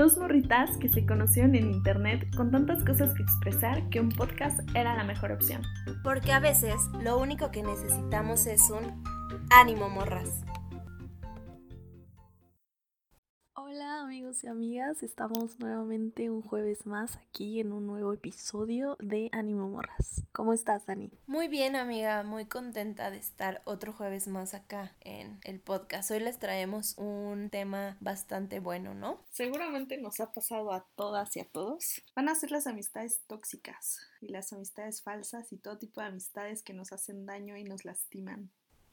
Dos morritas que se conocieron en internet con tantas cosas que expresar que un podcast era la mejor opción. Porque a veces lo único que necesitamos es un ánimo morras. Amigos y amigas, estamos nuevamente un jueves más aquí en un nuevo episodio de Ánimo Morras. ¿Cómo estás, Dani? Muy bien, amiga, muy contenta de estar otro jueves más acá en el podcast. Hoy les traemos un tema bastante bueno, ¿no? Seguramente nos ha pasado a todas y a todos. Van a ser las amistades tóxicas y las amistades falsas y todo tipo de amistades que nos hacen daño y nos lastiman.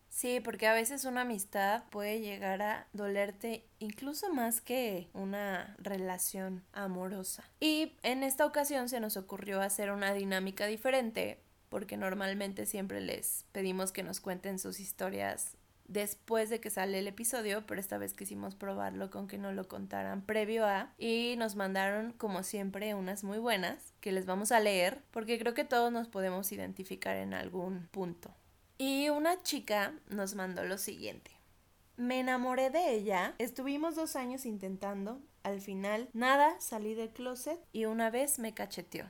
Sí, porque a veces una amistad puede llegar a dolerte incluso más que una relación amorosa. Y en esta ocasión se nos ocurrió hacer una dinámica diferente, porque normalmente siempre les pedimos que nos cuenten sus historias después de que sale el episodio, pero esta vez quisimos probarlo con que no lo contaran previo a y nos mandaron como siempre unas muy buenas que les vamos a leer porque creo que todos nos podemos identificar en algún punto. Y una chica nos mandó lo siguiente. Me enamoré de ella, estuvimos dos años intentando, al final nada, salí del closet y una vez me cacheteó.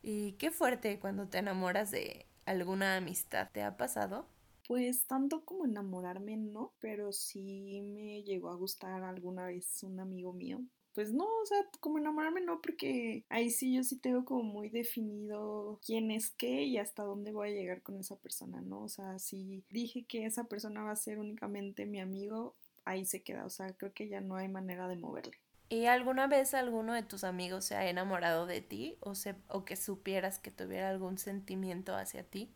Y qué fuerte cuando te enamoras de alguna amistad, ¿te ha pasado? Pues tanto como enamorarme no, pero sí me llegó a gustar alguna vez un amigo mío pues no, o sea, como enamorarme no, porque ahí sí yo sí tengo como muy definido quién es qué y hasta dónde voy a llegar con esa persona, ¿no? O sea, si dije que esa persona va a ser únicamente mi amigo, ahí se queda, o sea, creo que ya no hay manera de moverle. ¿Y alguna vez alguno de tus amigos se ha enamorado de ti o, se, o que supieras que tuviera algún sentimiento hacia ti?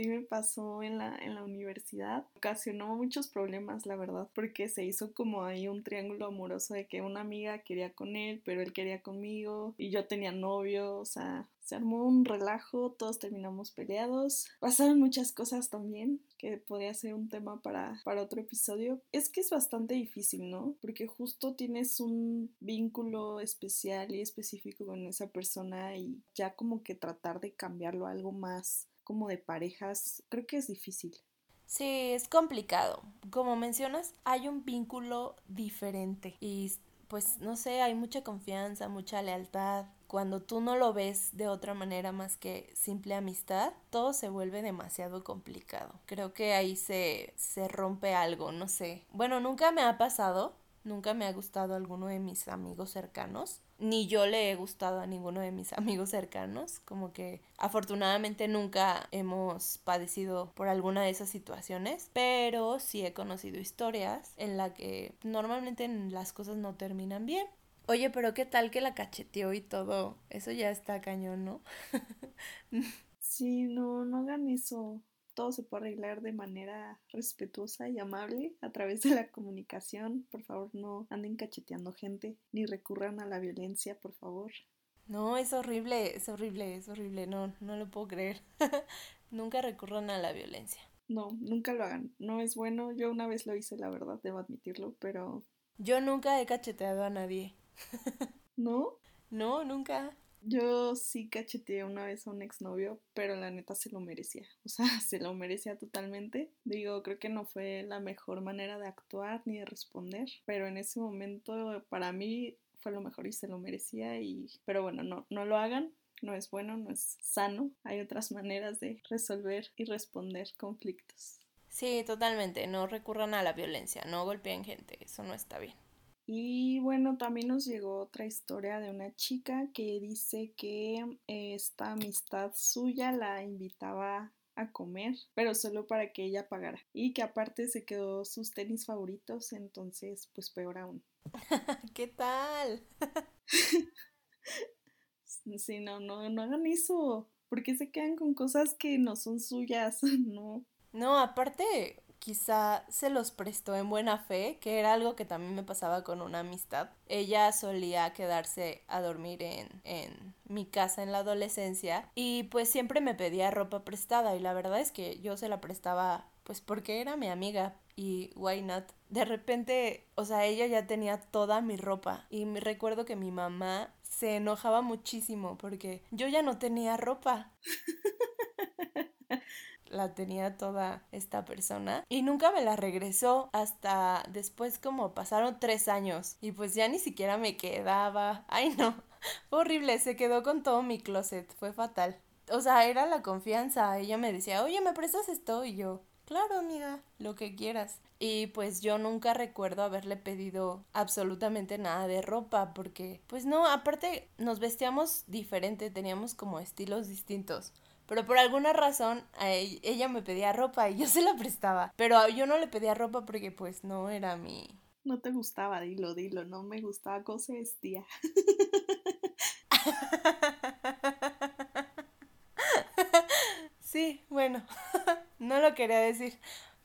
Sí me pasó en la, en la universidad. Ocasionó muchos problemas, la verdad, porque se hizo como ahí un triángulo amoroso de que una amiga quería con él, pero él quería conmigo y yo tenía novio, o sea, se armó un relajo, todos terminamos peleados. Pasaron muchas cosas también, que podría ser un tema para, para otro episodio. Es que es bastante difícil, ¿no? Porque justo tienes un vínculo especial y específico con esa persona y ya como que tratar de cambiarlo algo más como de parejas, creo que es difícil. Sí, es complicado. Como mencionas, hay un vínculo diferente y pues no sé, hay mucha confianza, mucha lealtad. Cuando tú no lo ves de otra manera más que simple amistad, todo se vuelve demasiado complicado. Creo que ahí se, se rompe algo, no sé. Bueno, nunca me ha pasado, nunca me ha gustado alguno de mis amigos cercanos, ni yo le he gustado a ninguno de mis amigos cercanos, como que afortunadamente nunca hemos padecido por alguna de esas situaciones, pero sí he conocido historias en la que normalmente las cosas no terminan bien. Oye, pero qué tal que la cacheteó y todo, eso ya está cañón, ¿no? sí, no, no hagan eso todo se puede arreglar de manera respetuosa y amable a través de la comunicación. Por favor, no anden cacheteando gente ni recurran a la violencia, por favor. No, es horrible, es horrible, es horrible. No, no lo puedo creer. nunca recurran a la violencia. No, nunca lo hagan. No es bueno. Yo una vez lo hice, la verdad, debo admitirlo, pero... Yo nunca he cacheteado a nadie. ¿No? No, nunca. Yo sí cacheteé una vez a un exnovio, pero la neta se lo merecía. O sea, se lo merecía totalmente. Digo, creo que no fue la mejor manera de actuar ni de responder, pero en ese momento para mí fue lo mejor y se lo merecía y pero bueno, no no lo hagan. No es bueno, no es sano. Hay otras maneras de resolver y responder conflictos. Sí, totalmente. No recurran a la violencia, no golpeen gente, eso no está bien. Y bueno, también nos llegó otra historia de una chica que dice que esta amistad suya la invitaba a comer, pero solo para que ella pagara. Y que aparte se quedó sus tenis favoritos, entonces pues peor aún. ¿Qué tal? sí, no, no, no hagan eso. ¿Por qué se quedan con cosas que no son suyas? no. No, aparte, quizá se los prestó en buena fe, que era algo que también me pasaba con una amistad. Ella solía quedarse a dormir en, en mi casa en la adolescencia y pues siempre me pedía ropa prestada y la verdad es que yo se la prestaba pues porque era mi amiga y why not. De repente, o sea, ella ya tenía toda mi ropa y me recuerdo que mi mamá se enojaba muchísimo porque yo ya no tenía ropa. la tenía toda esta persona y nunca me la regresó hasta después como pasaron tres años y pues ya ni siquiera me quedaba. Ay no, fue horrible, se quedó con todo mi closet, fue fatal. O sea, era la confianza, ella me decía, oye, ¿me prestas esto? Y yo, claro, amiga, lo que quieras. Y pues yo nunca recuerdo haberle pedido absolutamente nada de ropa porque pues no, aparte nos vestíamos diferente, teníamos como estilos distintos. Pero por alguna razón e, ella me pedía ropa y yo se la prestaba. Pero yo no le pedía ropa porque pues no era mi... No te gustaba, dilo, dilo, no me gustaba cómo se vestía. sí, bueno, no lo quería decir.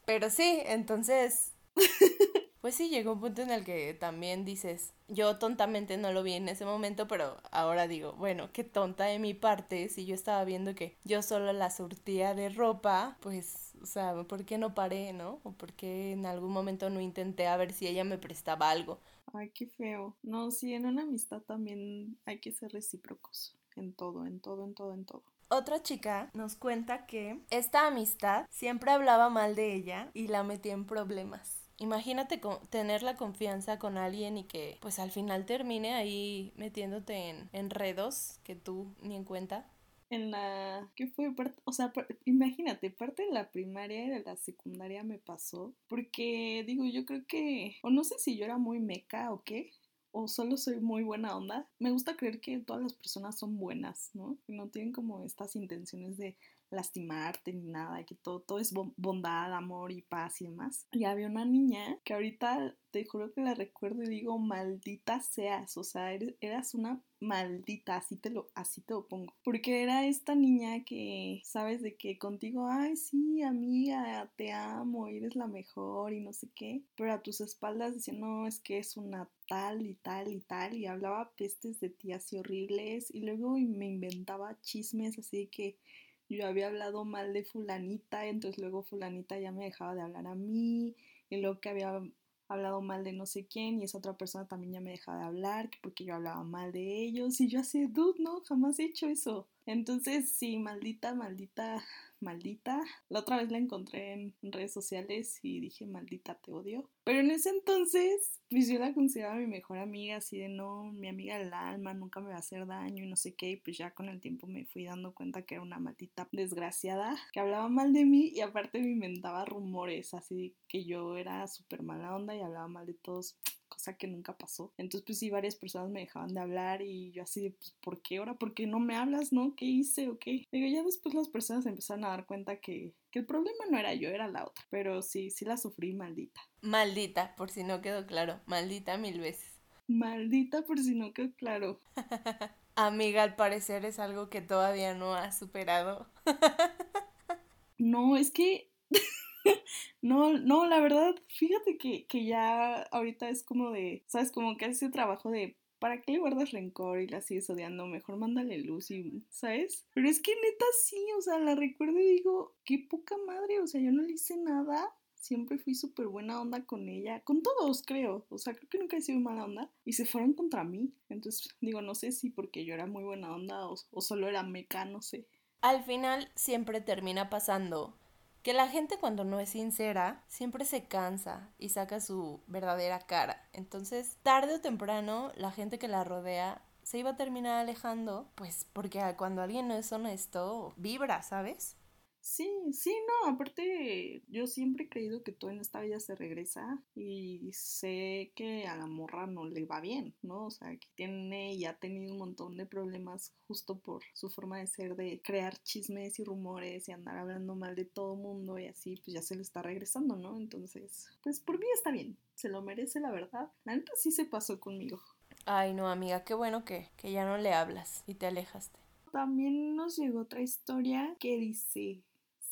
Pero sí, entonces, pues sí, llegó un punto en el que también dices, yo tontamente no lo vi en ese momento, pero ahora digo, bueno, qué tonta de mi parte, si yo estaba viendo que yo solo la surtía de ropa, pues, o sea, ¿por qué no paré, no? O por qué en algún momento no intenté a ver si ella me prestaba algo. Ay, qué feo. No, sí, en una amistad también hay que ser recíprocos, en todo, en todo, en todo, en todo. Otra chica nos cuenta que esta amistad siempre hablaba mal de ella y la metía en problemas. Imagínate tener la confianza con alguien y que pues al final termine ahí metiéndote en enredos que tú ni en cuenta. En la ¿qué fue? O sea, imagínate, parte de la primaria y de la secundaria me pasó. Porque digo, yo creo que. O no sé si yo era muy meca o qué o solo soy muy buena onda. Me gusta creer que todas las personas son buenas, ¿no? Que no tienen como estas intenciones de lastimarte ni nada, que todo, todo es bondad, amor y paz y demás. Y había una niña que ahorita te juro que la recuerdo y digo, maldita seas, o sea, eras una maldita, así te lo, así te lo pongo. Porque era esta niña que, sabes, de que contigo, ay, sí, amiga, te amo, eres la mejor y no sé qué. Pero a tus espaldas decía, no, es que es una tal y tal y tal. Y hablaba pestes de ti así horribles. Y luego me inventaba chismes así que yo había hablado mal de fulanita, entonces luego fulanita ya me dejaba de hablar a mí, y luego que había hablado mal de no sé quién y esa otra persona también ya me dejaba de hablar porque yo hablaba mal de ellos y yo así, dude, no, jamás he hecho eso. Entonces, sí, maldita, maldita maldita. La otra vez la encontré en redes sociales y dije, maldita, te odio. Pero en ese entonces, pues yo la consideraba mi mejor amiga, así de no, mi amiga del alma, nunca me va a hacer daño y no sé qué. Y pues ya con el tiempo me fui dando cuenta que era una maldita desgraciada, que hablaba mal de mí y aparte me inventaba rumores, así que yo era súper mala onda y hablaba mal de todos cosa que nunca pasó. Entonces, pues sí, varias personas me dejaban de hablar y yo así de, pues, ¿por qué ahora? ¿Por qué no me hablas, no? ¿Qué hice o qué? Digo, ya después las personas empezaron a dar cuenta que, que el problema no era yo, era la otra. Pero sí, sí la sufrí maldita. Maldita, por si no quedó claro. Maldita mil veces. Maldita, por si no quedó claro. Amiga, al parecer es algo que todavía no has superado. no, es que no, no, la verdad, fíjate que, que ya ahorita es como de, ¿sabes? Como que ese trabajo de ¿para qué le guardas rencor y la sigues odiando? Mejor mándale luz y, ¿sabes? Pero es que neta sí, o sea, la recuerdo y digo, qué poca madre, o sea, yo no le hice nada. Siempre fui súper buena onda con ella, con todos creo, o sea, creo que nunca he sido mala onda y se fueron contra mí. Entonces, digo, no sé si porque yo era muy buena onda o, o solo era meca, no sé. Al final siempre termina pasando que la gente cuando no es sincera siempre se cansa y saca su verdadera cara. Entonces, tarde o temprano, la gente que la rodea se iba a terminar alejando, pues porque cuando alguien no es honesto, vibra, ¿sabes? Sí, sí, no, aparte yo siempre he creído que todo en esta vida se regresa y sé que a la morra no le va bien, ¿no? O sea, que tiene y ha tenido un montón de problemas justo por su forma de ser, de crear chismes y rumores y andar hablando mal de todo mundo y así, pues ya se le está regresando, ¿no? Entonces, pues por mí está bien, se lo merece la verdad. La neta sí se pasó conmigo. Ay, no, amiga, qué bueno que, que ya no le hablas y te alejaste. También nos llegó otra historia que dice,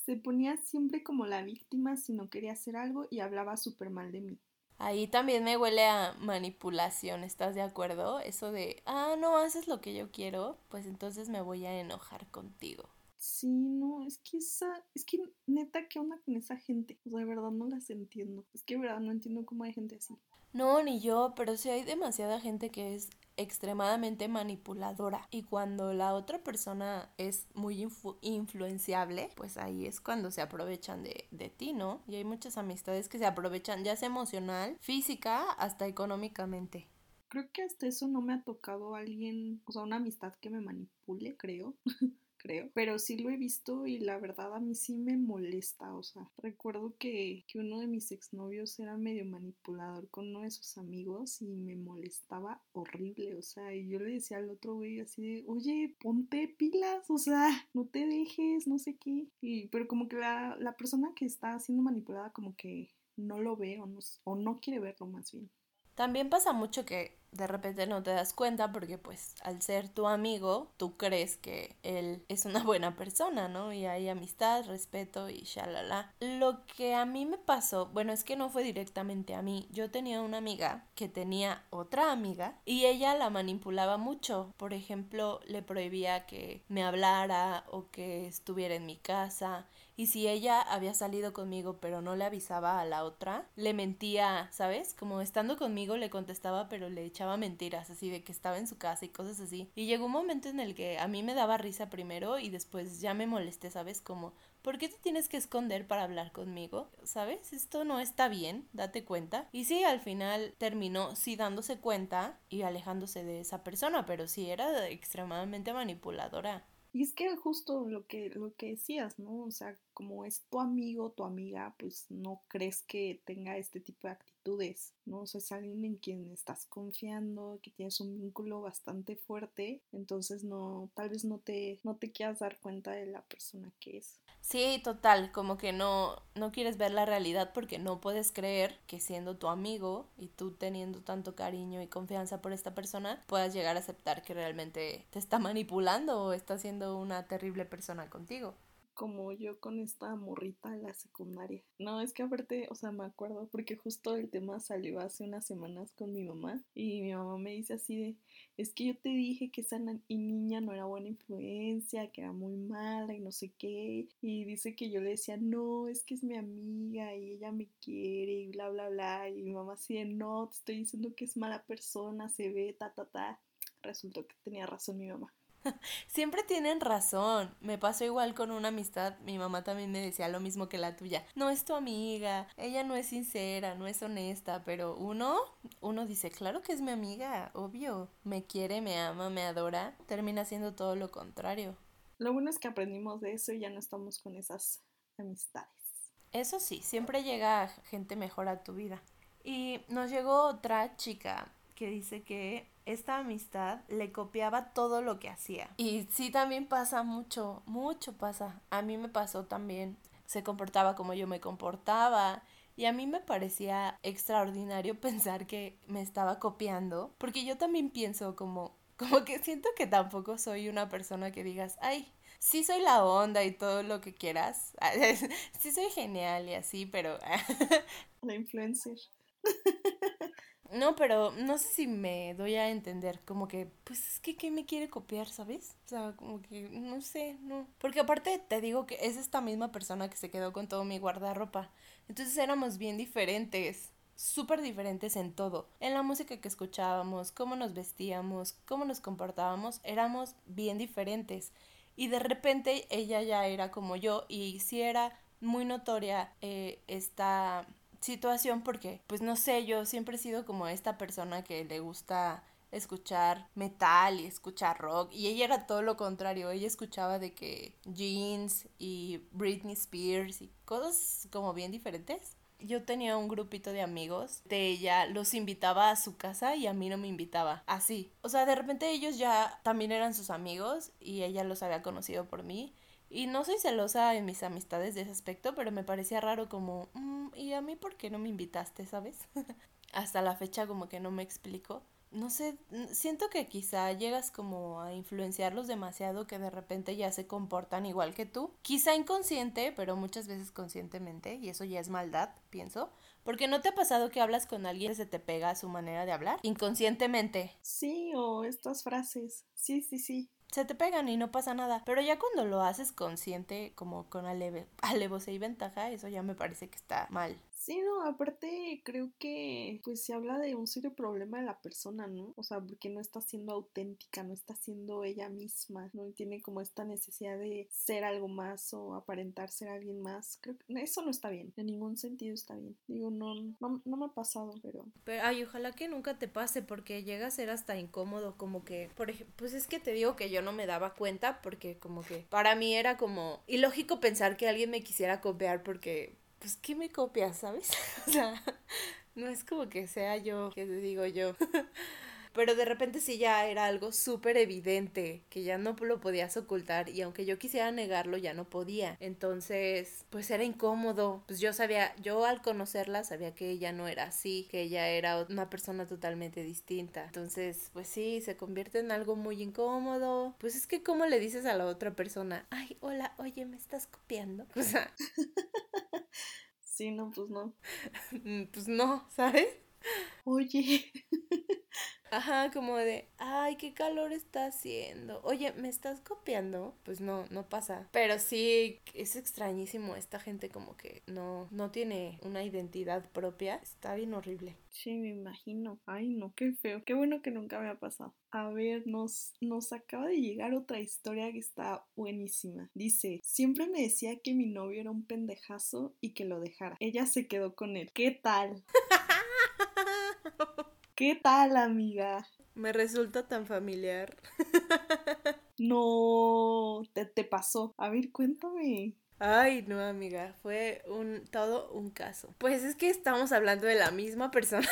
se ponía siempre como la víctima si no quería hacer algo y hablaba súper mal de mí. Ahí también me huele a manipulación, ¿estás de acuerdo? Eso de, ah, no haces lo que yo quiero, pues entonces me voy a enojar contigo. Sí, no, es que esa, es que neta, ¿qué onda con esa gente? O sea, de verdad no las entiendo. Es que de verdad no entiendo cómo hay gente así. No, ni yo, pero sí hay demasiada gente que es extremadamente manipuladora y cuando la otra persona es muy influenciable, pues ahí es cuando se aprovechan de, de ti, ¿no? Y hay muchas amistades que se aprovechan ya sea emocional, física, hasta económicamente. Creo que hasta eso no me ha tocado alguien, o sea, una amistad que me manipule, creo. creo, pero sí lo he visto y la verdad a mí sí me molesta, o sea, recuerdo que, que uno de mis exnovios era medio manipulador con uno de sus amigos y me molestaba horrible, o sea, y yo le decía al otro güey así de, oye, ponte pilas, o sea, no te dejes, no sé qué, y, pero como que la, la persona que está siendo manipulada como que no lo ve o no, o no quiere verlo más bien. También pasa mucho que de repente no te das cuenta porque pues al ser tu amigo tú crees que él es una buena persona, ¿no? Y hay amistad, respeto y shalala. Lo que a mí me pasó, bueno, es que no fue directamente a mí. Yo tenía una amiga que tenía otra amiga y ella la manipulaba mucho. Por ejemplo, le prohibía que me hablara o que estuviera en mi casa y si ella había salido conmigo pero no le avisaba a la otra, le mentía, ¿sabes? Como estando conmigo le contestaba pero le echaba mentiras, así de que estaba en su casa y cosas así. Y llegó un momento en el que a mí me daba risa primero y después ya me molesté, ¿sabes? Como, ¿por qué te tienes que esconder para hablar conmigo? ¿Sabes? Esto no está bien, date cuenta. Y sí, al final terminó sí dándose cuenta y alejándose de esa persona, pero sí era extremadamente manipuladora. Y es que justo lo que, lo que decías, ¿no? O sea, como es tu amigo, tu amiga, pues no crees que tenga este tipo de ¿no? O es alguien en quien estás confiando, que tienes un vínculo bastante fuerte, entonces no, tal vez no te, no te quieras dar cuenta de la persona que es. Sí, total, como que no, no quieres ver la realidad porque no puedes creer que siendo tu amigo y tú teniendo tanto cariño y confianza por esta persona, puedas llegar a aceptar que realmente te está manipulando o está siendo una terrible persona contigo como yo con esta morrita en la secundaria. No, es que aparte, o sea, me acuerdo porque justo el tema salió hace unas semanas con mi mamá y mi mamá me dice así de, es que yo te dije que esa niña no era buena influencia, que era muy mala y no sé qué. Y dice que yo le decía, no, es que es mi amiga y ella me quiere y bla, bla, bla. Y mi mamá así de, no, te estoy diciendo que es mala persona, se ve, ta, ta, ta. Resultó que tenía razón mi mamá. Siempre tienen razón. Me pasó igual con una amistad. Mi mamá también me decía lo mismo que la tuya. No es tu amiga. Ella no es sincera, no es honesta. Pero uno, uno dice, claro que es mi amiga, obvio. Me quiere, me ama, me adora. Termina siendo todo lo contrario. Lo bueno es que aprendimos de eso y ya no estamos con esas amistades. Eso sí, siempre llega gente mejor a tu vida. Y nos llegó otra chica que dice que esta amistad le copiaba todo lo que hacía. Y sí también pasa mucho, mucho pasa. A mí me pasó también. Se comportaba como yo me comportaba. Y a mí me parecía extraordinario pensar que me estaba copiando, porque yo también pienso como, como que siento que tampoco soy una persona que digas, ay, sí soy la onda y todo lo que quieras, sí soy genial y así, pero... la influencer. No, pero no sé si me doy a entender, como que, pues es que, ¿qué me quiere copiar, sabes? O sea, como que, no sé, no. Porque aparte te digo que es esta misma persona que se quedó con todo mi guardarropa. Entonces éramos bien diferentes, súper diferentes en todo. En la música que escuchábamos, cómo nos vestíamos, cómo nos comportábamos, éramos bien diferentes. Y de repente ella ya era como yo y sí era muy notoria eh, esta situación porque, pues no sé, yo siempre he sido como esta persona que le gusta escuchar metal y escuchar rock y ella era todo lo contrario, ella escuchaba de que jeans y Britney Spears y cosas como bien diferentes. Yo tenía un grupito de amigos de ella, los invitaba a su casa y a mí no me invitaba, así. O sea, de repente ellos ya también eran sus amigos y ella los había conocido por mí y no soy celosa en mis amistades de ese aspecto, pero me parecía raro como, mm, ¿y a mí por qué no me invitaste, sabes? Hasta la fecha como que no me explico. No sé, siento que quizá llegas como a influenciarlos demasiado que de repente ya se comportan igual que tú. Quizá inconsciente, pero muchas veces conscientemente, y eso ya es maldad, pienso. Porque no te ha pasado que hablas con alguien y se te pega a su manera de hablar inconscientemente. Sí, o estas frases. Sí, sí, sí se te pegan y no pasa nada. Pero ya cuando lo haces consciente, como con aleve, alevosía y ventaja, eso ya me parece que está mal. Sí, no, aparte creo que pues se habla de un serio problema de la persona, ¿no? O sea, porque no está siendo auténtica, no está siendo ella misma, no tiene como esta necesidad de ser algo más o aparentar ser alguien más. Creo que eso no está bien, en ningún sentido está bien. Digo, no, no, no me ha pasado, pero... pero... Ay, ojalá que nunca te pase porque llega a ser hasta incómodo, como que, por ejemplo, pues es que te digo que yo no me daba cuenta porque como que para mí era como ilógico pensar que alguien me quisiera copiar porque pues, ¿qué me copias, sabes? o sea, no es como que sea yo, que te digo yo. Pero de repente sí ya era algo súper evidente, que ya no lo podías ocultar y aunque yo quisiera negarlo ya no podía. Entonces, pues era incómodo. Pues yo sabía, yo al conocerla sabía que ella no era así, que ella era una persona totalmente distinta. Entonces, pues sí, se convierte en algo muy incómodo. Pues es que cómo le dices a la otra persona, ay, hola, oye, ¿me estás copiando? O sea... Sí, no, pues no. pues no, ¿sabes? Oye. Ajá, como de, ay, qué calor está haciendo. Oye, ¿me estás copiando? Pues no, no pasa. Pero sí, es extrañísimo esta gente como que no, no tiene una identidad propia. Está bien horrible. Sí, me imagino. Ay, no, qué feo. Qué bueno que nunca me ha pasado. A ver, nos, nos acaba de llegar otra historia que está buenísima. Dice, siempre me decía que mi novio era un pendejazo y que lo dejara. Ella se quedó con él. ¿Qué tal? ¿Qué tal, amiga? Me resulta tan familiar. no, te, te pasó. A ver, cuéntame. Ay, no, amiga, fue un todo un caso. Pues es que estamos hablando de la misma persona.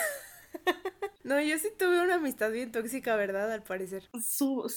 No, yo sí tuve una amistad bien tóxica, ¿verdad? Al parecer. Su,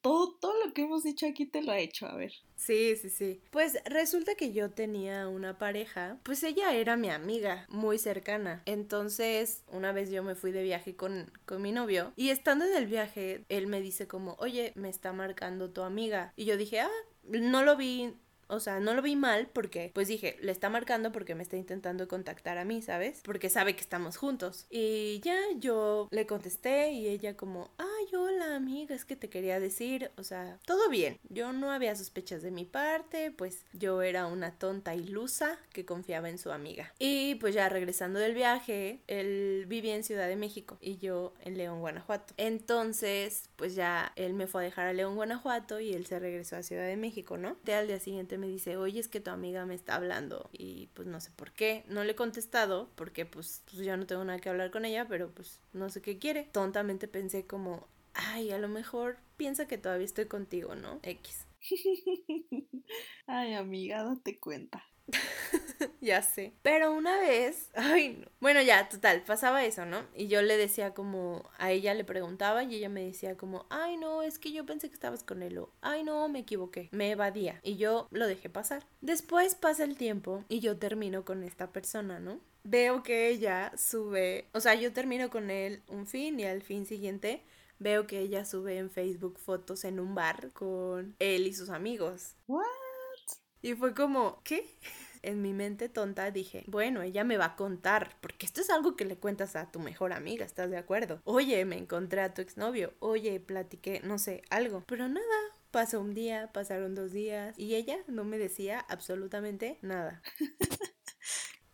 todo, todo lo que hemos dicho aquí te lo ha hecho, a ver. Sí, sí, sí. Pues resulta que yo tenía una pareja, pues ella era mi amiga, muy cercana. Entonces, una vez yo me fui de viaje con, con mi novio y estando en el viaje, él me dice como, oye, me está marcando tu amiga. Y yo dije, ah, no lo vi o sea, no lo vi mal porque, pues dije, le está marcando porque me está intentando contactar a mí, ¿sabes? Porque sabe que estamos juntos. Y ya yo le contesté y ella como, ay, hola amiga, es que te quería decir, o sea, todo bien. Yo no había sospechas de mi parte, pues yo era una tonta ilusa que confiaba en su amiga. Y pues ya regresando del viaje, él vivía en Ciudad de México y yo en León, Guanajuato. Entonces, pues ya él me fue a dejar a León, Guanajuato y él se regresó a Ciudad de México, ¿no? De al día siguiente me dice, oye, es que tu amiga me está hablando y pues no sé por qué. No le he contestado porque pues, pues yo no tengo nada que hablar con ella, pero pues no sé qué quiere. Tontamente pensé como, ay, a lo mejor piensa que todavía estoy contigo, ¿no? X. ay, amiga, date cuenta. ya sé. Pero una vez, ay, no. Bueno, ya, total, pasaba eso, ¿no? Y yo le decía como, a ella le preguntaba y ella me decía como, ay, no, es que yo pensé que estabas con él o, ay, no, me equivoqué. Me evadía y yo lo dejé pasar. Después pasa el tiempo y yo termino con esta persona, ¿no? Veo que ella sube, o sea, yo termino con él un fin y al fin siguiente veo que ella sube en Facebook fotos en un bar con él y sus amigos. ¿What? Y fue como, ¿qué? En mi mente tonta dije, bueno, ella me va a contar, porque esto es algo que le cuentas a tu mejor amiga, ¿estás de acuerdo? Oye, me encontré a tu exnovio, oye, platiqué, no sé, algo. Pero nada, pasó un día, pasaron dos días y ella no me decía absolutamente nada.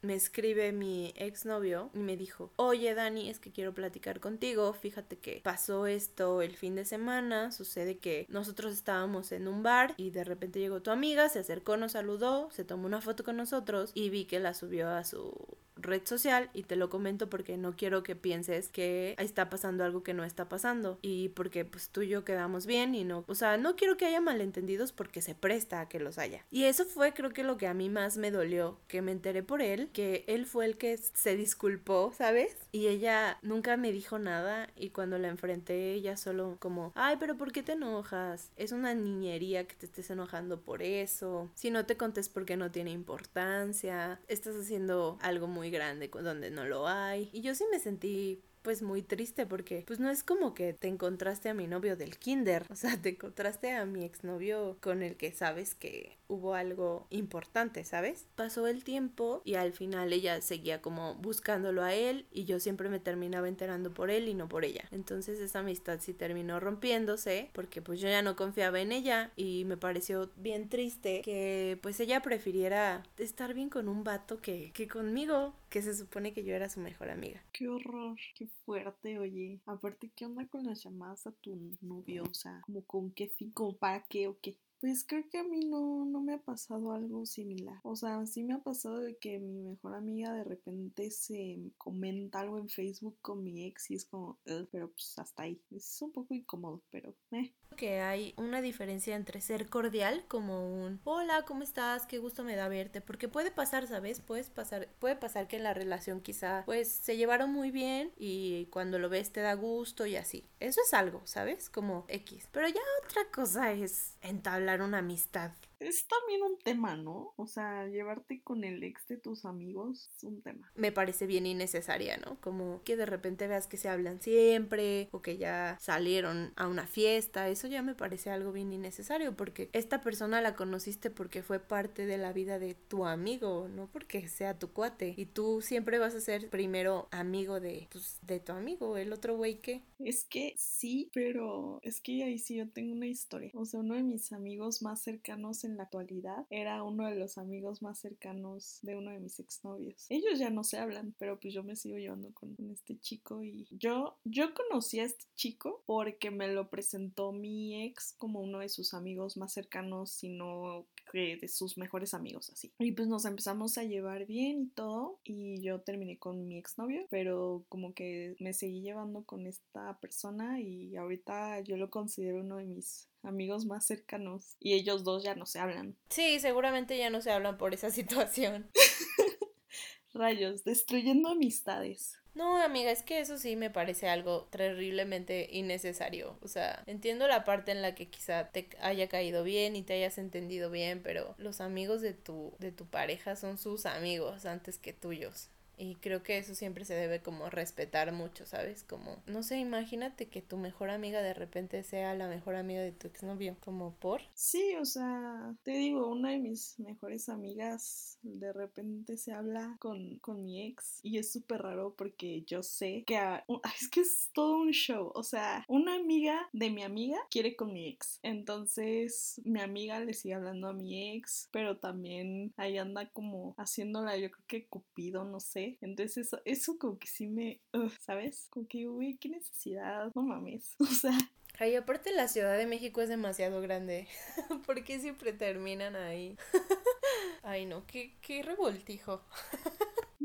me escribe mi exnovio y me dijo, oye Dani, es que quiero platicar contigo, fíjate que pasó esto el fin de semana, sucede que nosotros estábamos en un bar y de repente llegó tu amiga, se acercó, nos saludó, se tomó una foto con nosotros y vi que la subió a su red social y te lo comento porque no quiero que pienses que está pasando algo que no está pasando y porque pues tú y yo quedamos bien y no, o sea, no quiero que haya malentendidos porque se presta a que los haya. Y eso fue creo que lo que a mí más me dolió, que me enteré por él, que él fue el que se disculpó, ¿sabes? Y ella nunca me dijo nada y cuando la enfrenté ella solo como, ay, pero ¿por qué te enojas? Es una niñería que te estés enojando por eso. Si no te contes porque no tiene importancia, estás haciendo algo muy grande donde no lo hay. Y yo sí me sentí pues muy triste porque pues no es como que te encontraste a mi novio del kinder, o sea, te encontraste a mi exnovio con el que sabes que hubo algo importante, ¿sabes? Pasó el tiempo y al final ella seguía como buscándolo a él y yo siempre me terminaba enterando por él y no por ella. Entonces esa amistad sí terminó rompiéndose porque pues yo ya no confiaba en ella y me pareció bien triste que pues ella prefiriera estar bien con un vato que, que conmigo, que se supone que yo era su mejor amiga. Qué horror, qué fuerte, oye. Aparte, ¿qué onda con las llamadas a tu novio? O sea, como con qué fin, como para qué o qué. Pues creo que a mí no, no me ha pasado algo similar. O sea, sí me ha pasado de que mi mejor amiga de repente se comenta algo en Facebook con mi ex y es como, pero pues hasta ahí. Es un poco incómodo, pero eh. Que hay una diferencia entre ser cordial como un hola, ¿cómo estás? Qué gusto me da verte. Porque puede pasar, ¿sabes? Puedes pasar, puede pasar que en la relación quizá pues se llevaron muy bien y cuando lo ves te da gusto y así. Eso es algo, ¿sabes? Como X. Pero ya otra cosa es entablar una amistad es también un tema, ¿no? O sea, llevarte con el ex de tus amigos es un tema. Me parece bien innecesaria, ¿no? Como que de repente veas que se hablan siempre o que ya salieron a una fiesta, eso ya me parece algo bien innecesario porque esta persona la conociste porque fue parte de la vida de tu amigo, no porque sea tu cuate. Y tú siempre vas a ser primero amigo de, pues, de tu amigo, el otro güey que. Es que sí, pero es que ahí sí yo tengo una historia. O sea, uno de mis amigos más cercanos en la actualidad era uno de los amigos más cercanos de uno de mis exnovios. Ellos ya no se hablan, pero pues yo me sigo llevando con, este chico y yo, yo conocí a este chico porque me lo presentó mi ex como uno de sus amigos más cercanos, sino que de sus mejores amigos así. Y pues nos empezamos a llevar bien y todo y yo terminé con mi exnovio, pero como que me seguí llevando con esta persona y ahorita yo lo considero uno de mis amigos más cercanos y ellos dos ya no se hablan. Sí, seguramente ya no se hablan por esa situación. Rayos, destruyendo amistades. No, amiga, es que eso sí me parece algo terriblemente innecesario. O sea, entiendo la parte en la que quizá te haya caído bien y te hayas entendido bien, pero los amigos de tu, de tu pareja son sus amigos antes que tuyos. Y creo que eso siempre se debe como respetar mucho, ¿sabes? Como, no sé, imagínate que tu mejor amiga de repente sea la mejor amiga de tu exnovio, como por. Sí, o sea, te digo, una de mis mejores amigas de repente se habla con, con mi ex y es súper raro porque yo sé que es que es todo un show, o sea, una amiga de mi amiga quiere con mi ex, entonces mi amiga le sigue hablando a mi ex, pero también ahí anda como haciéndola, yo creo que Cupido, no sé entonces eso, eso como que sí me, ¿sabes? Como que, uy, qué necesidad, no mames. O sea... Ay, aparte la Ciudad de México es demasiado grande. ¿Por qué siempre terminan ahí? Ay, no, qué, qué revoltijo.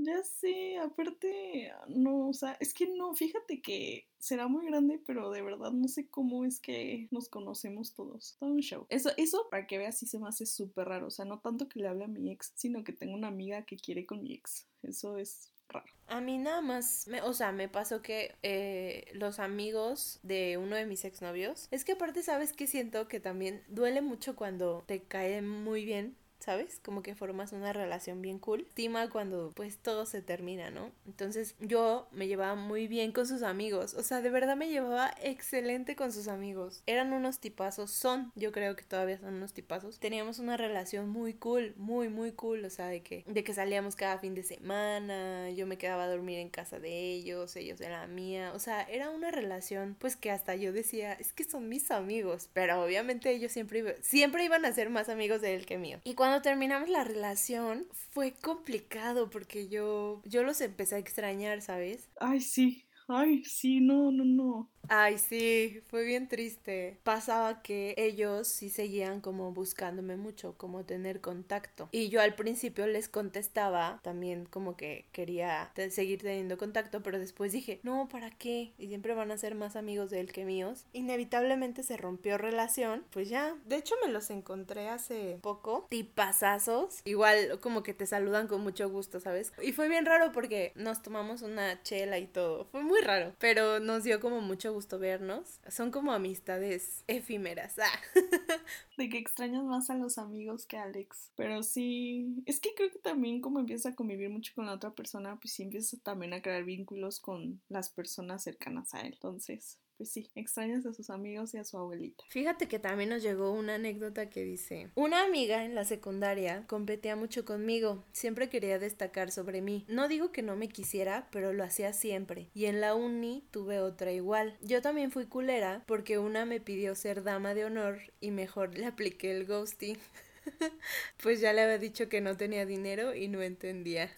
Ya sé, aparte, no, o sea, es que no, fíjate que será muy grande, pero de verdad no sé cómo es que nos conocemos todos. Todo un show. Eso, eso para que veas, sí se me hace súper raro. O sea, no tanto que le hable a mi ex, sino que tengo una amiga que quiere con mi ex. Eso es Raro. A mí nada más, me, o sea, me pasó que eh, los amigos de uno de mis exnovios, es que aparte sabes que siento que también duele mucho cuando te cae muy bien ¿sabes? Como que formas una relación bien cool. Estima cuando pues todo se termina, ¿no? Entonces yo me llevaba muy bien con sus amigos, o sea, de verdad me llevaba excelente con sus amigos. Eran unos tipazos, son, yo creo que todavía son unos tipazos. Teníamos una relación muy cool, muy muy cool, o sea, de que de que salíamos cada fin de semana, yo me quedaba a dormir en casa de ellos, ellos de la mía, o sea, era una relación pues que hasta yo decía, es que son mis amigos, pero obviamente ellos siempre siempre iban a ser más amigos de él que mío. Y cuando terminamos la relación fue complicado porque yo, yo los empecé a extrañar, ¿sabes? Ay, sí. Ay, sí, no, no, no. Ay, sí, fue bien triste. Pasaba que ellos sí seguían como buscándome mucho, como tener contacto. Y yo al principio les contestaba también como que quería seguir teniendo contacto, pero después dije, no, ¿para qué? Y siempre van a ser más amigos de él que míos. Inevitablemente se rompió relación, pues ya. De hecho me los encontré hace poco, tipazazos. Igual como que te saludan con mucho gusto, ¿sabes? Y fue bien raro porque nos tomamos una chela y todo. Fue muy raro, pero nos dio como mucho gusto gusto vernos. Son como amistades efímeras. Ah. De que extrañas más a los amigos que a Alex. Pero sí, es que creo que también como empiezas a convivir mucho con la otra persona, pues sí empiezas también a crear vínculos con las personas cercanas a él. Entonces, pues sí, extrañas a sus amigos y a su abuelita. Fíjate que también nos llegó una anécdota que dice, una amiga en la secundaria competía mucho conmigo, siempre quería destacar sobre mí. No digo que no me quisiera, pero lo hacía siempre. Y en la uni tuve otra igual. Yo también fui culera porque una me pidió ser dama de honor y mejor le apliqué el ghosting. pues ya le había dicho que no tenía dinero y no entendía.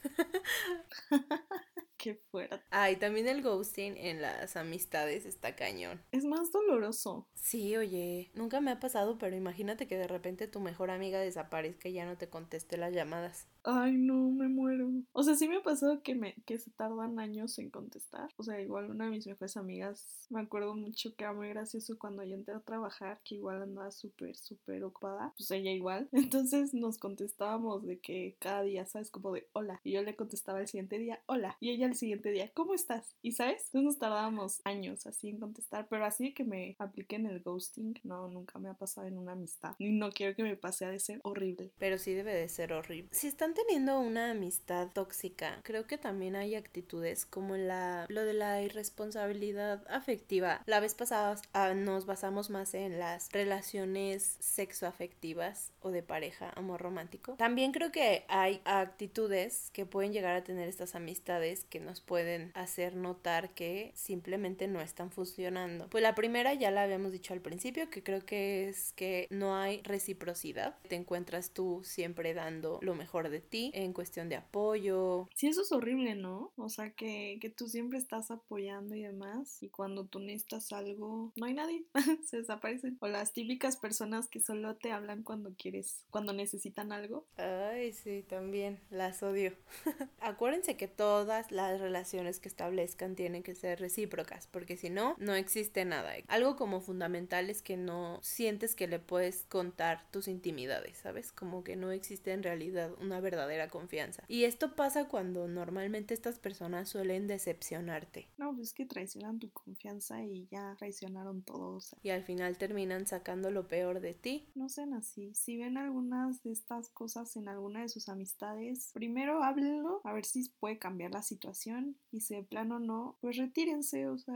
Qué fuerte. Ah, y también el ghosting en las amistades está cañón. Es más doloroso. Sí, oye, nunca me ha pasado, pero imagínate que de repente tu mejor amiga desaparezca y ya no te conteste las llamadas. Ay, no, me muero. O sea, sí me ha pasado que, me, que se tardan años en contestar. O sea, igual una de mis mejores amigas, me acuerdo mucho que era muy gracioso cuando yo entré a trabajar, que igual andaba súper, súper ocupada. Pues ella igual. Entonces nos contestábamos de que cada día, ¿sabes? Como de hola. Y yo le contestaba el siguiente día, hola. Y ella el siguiente día, ¿cómo estás? Y ¿sabes? Entonces nos tardábamos años así en contestar. Pero así que me apliquen el ghosting, no, nunca me ha pasado en una amistad. Y no quiero que me pase a de ser horrible. Pero sí debe de ser horrible. Si están teniendo una amistad tóxica, creo que también hay actitudes como la, lo de la irresponsabilidad afectiva. La vez pasada ah, nos basamos más en las relaciones sexoafectivas o de pareja, amor romántico. También creo que hay actitudes que pueden llegar a tener estas amistades que nos pueden hacer notar que simplemente no están funcionando. Pues la primera ya la habíamos dicho al principio, que creo que es que no hay reciprocidad. Te encuentras tú siempre dando lo mejor de ti en cuestión de apoyo. Sí, eso es horrible, ¿no? O sea, que, que tú siempre estás apoyando y demás, y cuando tú necesitas algo, no hay nadie, se desaparecen. O las típicas personas que solo te hablan cuando quieres, cuando necesitan algo. Ay, sí, también las odio. Acuérdense que todas las relaciones que establezcan tienen que ser recíprocas, porque si no, no existe nada. Algo como fundamental es que no sientes que le puedes contar tus intimidades, ¿sabes? Como que no existe en realidad una verdadera confianza. Y esto pasa cuando normalmente estas personas suelen decepcionarte. No, pues es que traicionan tu confianza y ya traicionaron todos. Y al final terminan sacando lo peor de ti. No sean así. Si ven algunas de estas cosas en alguna de sus amistades, primero háblenlo a ver si puede cambiar la situación y si de plano no, pues retírense. O sea,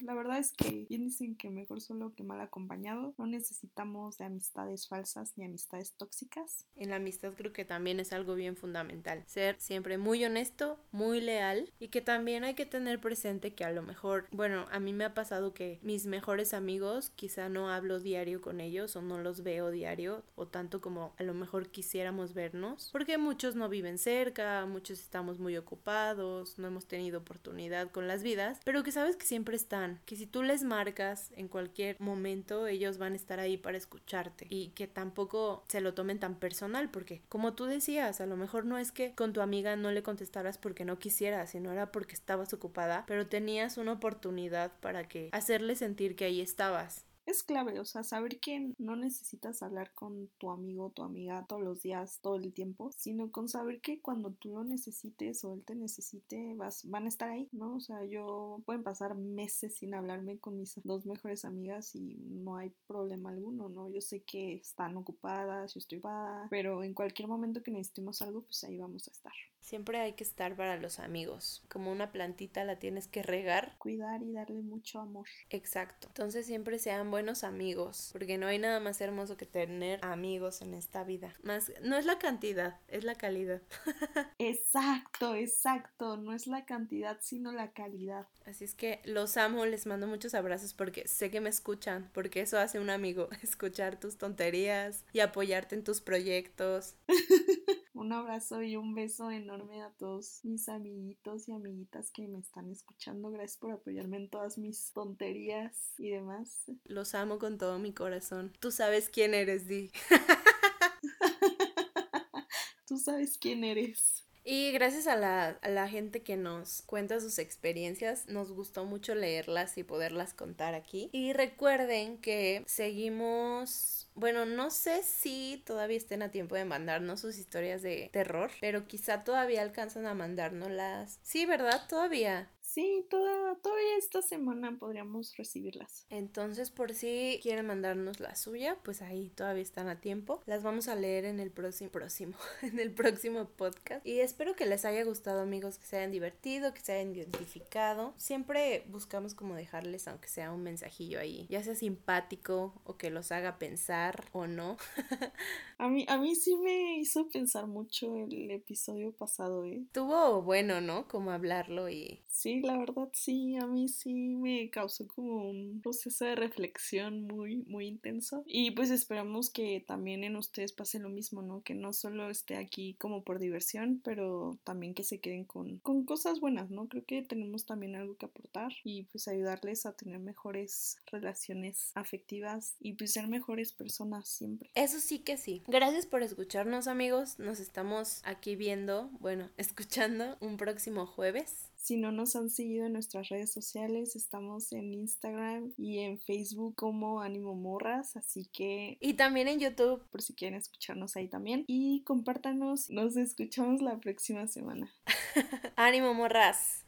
la verdad es que bien dicen que mejor solo que mal acompañado. No necesitamos de amistades falsas ni amistades tóxicas. En la amistad creo que también es algo bien fundamental. Ser siempre muy honesto, muy leal y que también hay que tener presente que a lo mejor, bueno, a mí me ha pasado que mis mejores amigos quizá no hablo diario con ellos o no los veo diario o tanto como a lo mejor quisiéramos vernos porque muchos no viven cerca, muchos estamos muy ocupados, no hemos tenido oportunidad con las vidas, pero que sabes que siempre están, que si tú les marcas en cualquier momento ellos van a estar ahí para escucharte y que tampoco se lo tomen tan personal porque como tú decías, a lo mejor no es que con tu amiga no le contestaras porque no quisieras, sino era porque estabas ocupada, pero tenías una oportunidad para que hacerle sentir que ahí estabas es clave, o sea, saber que no necesitas hablar con tu amigo tu amiga todos los días, todo el tiempo, sino con saber que cuando tú lo necesites o él te necesite, vas, van a estar ahí, ¿no? O sea, yo pueden pasar meses sin hablarme con mis dos mejores amigas y no hay problema alguno, ¿no? Yo sé que están ocupadas, yo estoy ocupada, pero en cualquier momento que necesitemos algo, pues ahí vamos a estar. Siempre hay que estar para los amigos. Como una plantita la tienes que regar. Cuidar y darle mucho amor. Exacto. Entonces siempre sean buenos amigos. Porque no hay nada más hermoso que tener amigos en esta vida. Más, no es la cantidad, es la calidad. exacto, exacto. No es la cantidad, sino la calidad. Así es que los amo, les mando muchos abrazos porque sé que me escuchan. Porque eso hace un amigo. Escuchar tus tonterías y apoyarte en tus proyectos. un abrazo y un beso enorme a todos mis amiguitos y amiguitas que me están escuchando. Gracias por apoyarme en todas mis tonterías y demás. Los amo con todo mi corazón. Tú sabes quién eres, Di. Tú sabes quién eres. Y gracias a la, a la, gente que nos cuenta sus experiencias, nos gustó mucho leerlas y poderlas contar aquí. Y recuerden que seguimos bueno, no sé si todavía estén a tiempo de mandarnos sus historias de terror, pero quizá todavía alcanzan a mandárnoslas. Sí, ¿verdad? Todavía. Sí, toda, todavía esta semana podríamos recibirlas. Entonces, por si quieren mandarnos la suya, pues ahí todavía están a tiempo. Las vamos a leer en el próximo, próximo, en el próximo podcast. Y espero que les haya gustado, amigos, que se hayan divertido, que se hayan identificado. Siempre buscamos como dejarles, aunque sea un mensajillo ahí, ya sea simpático o que los haga pensar o no. a mí, a mí sí me hizo pensar mucho el episodio pasado, ¿eh? Tuvo bueno, ¿no? Como hablarlo y Sí, la verdad sí, a mí sí me causó como un proceso de reflexión muy, muy intenso. Y pues esperamos que también en ustedes pase lo mismo, ¿no? Que no solo esté aquí como por diversión, pero también que se queden con, con cosas buenas, ¿no? Creo que tenemos también algo que aportar y pues ayudarles a tener mejores relaciones afectivas y pues ser mejores personas siempre. Eso sí que sí. Gracias por escucharnos amigos. Nos estamos aquí viendo, bueno, escuchando un próximo jueves. Si no nos han seguido en nuestras redes sociales, estamos en Instagram y en Facebook como Ánimo Morras, así que... Y también en YouTube. Por si quieren escucharnos ahí también. Y compártanos, nos escuchamos la próxima semana. Ánimo Morras.